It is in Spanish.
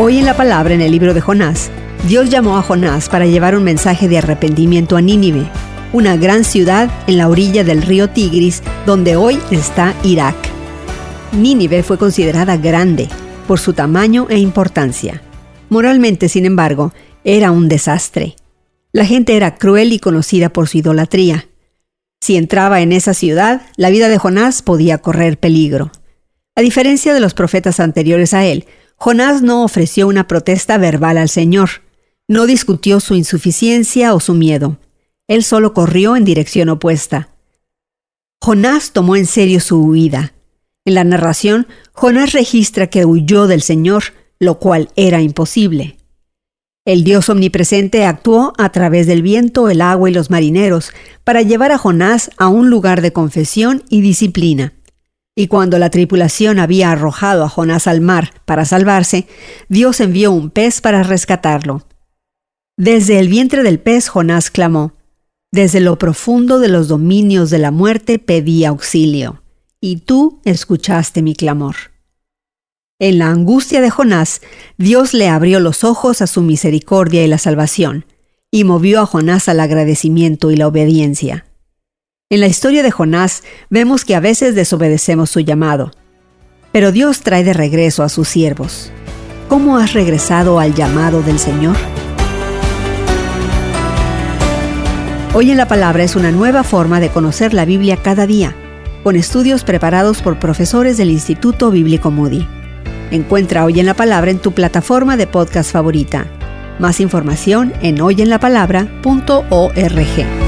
Hoy en la palabra en el libro de Jonás, Dios llamó a Jonás para llevar un mensaje de arrepentimiento a Nínive, una gran ciudad en la orilla del río Tigris, donde hoy está Irak. Nínive fue considerada grande por su tamaño e importancia. Moralmente, sin embargo, era un desastre. La gente era cruel y conocida por su idolatría. Si entraba en esa ciudad, la vida de Jonás podía correr peligro. A diferencia de los profetas anteriores a él, Jonás no ofreció una protesta verbal al Señor, no discutió su insuficiencia o su miedo. Él solo corrió en dirección opuesta. Jonás tomó en serio su huida. En la narración, Jonás registra que huyó del Señor, lo cual era imposible. El Dios omnipresente actuó a través del viento, el agua y los marineros para llevar a Jonás a un lugar de confesión y disciplina. Y cuando la tripulación había arrojado a Jonás al mar para salvarse, Dios envió un pez para rescatarlo. Desde el vientre del pez Jonás clamó, Desde lo profundo de los dominios de la muerte pedí auxilio, y tú escuchaste mi clamor. En la angustia de Jonás, Dios le abrió los ojos a su misericordia y la salvación, y movió a Jonás al agradecimiento y la obediencia. En la historia de Jonás vemos que a veces desobedecemos su llamado, pero Dios trae de regreso a sus siervos. ¿Cómo has regresado al llamado del Señor? Hoy en la Palabra es una nueva forma de conocer la Biblia cada día, con estudios preparados por profesores del Instituto Bíblico Moody. Encuentra Hoy en la Palabra en tu plataforma de podcast favorita. Más información en hoyenlapalabra.org.